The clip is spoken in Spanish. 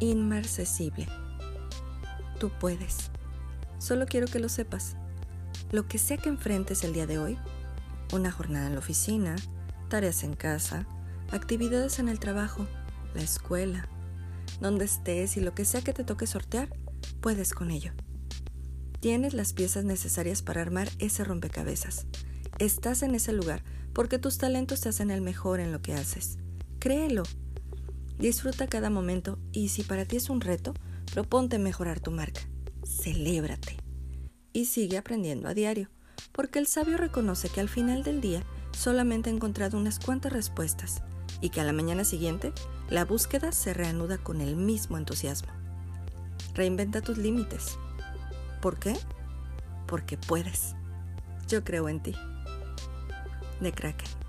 inmarcesible. Tú puedes. Solo quiero que lo sepas. Lo que sea que enfrentes el día de hoy, una jornada en la oficina, tareas en casa, actividades en el trabajo, la escuela, donde estés y lo que sea que te toque sortear, puedes con ello. Tienes las piezas necesarias para armar ese rompecabezas. Estás en ese lugar porque tus talentos te hacen el mejor en lo que haces. Créelo. Disfruta cada momento y si para ti es un reto, proponte mejorar tu marca. Celébrate. Y sigue aprendiendo a diario, porque el sabio reconoce que al final del día solamente ha encontrado unas cuantas respuestas y que a la mañana siguiente la búsqueda se reanuda con el mismo entusiasmo. Reinventa tus límites. ¿Por qué? Porque puedes. Yo creo en ti. De Kraken.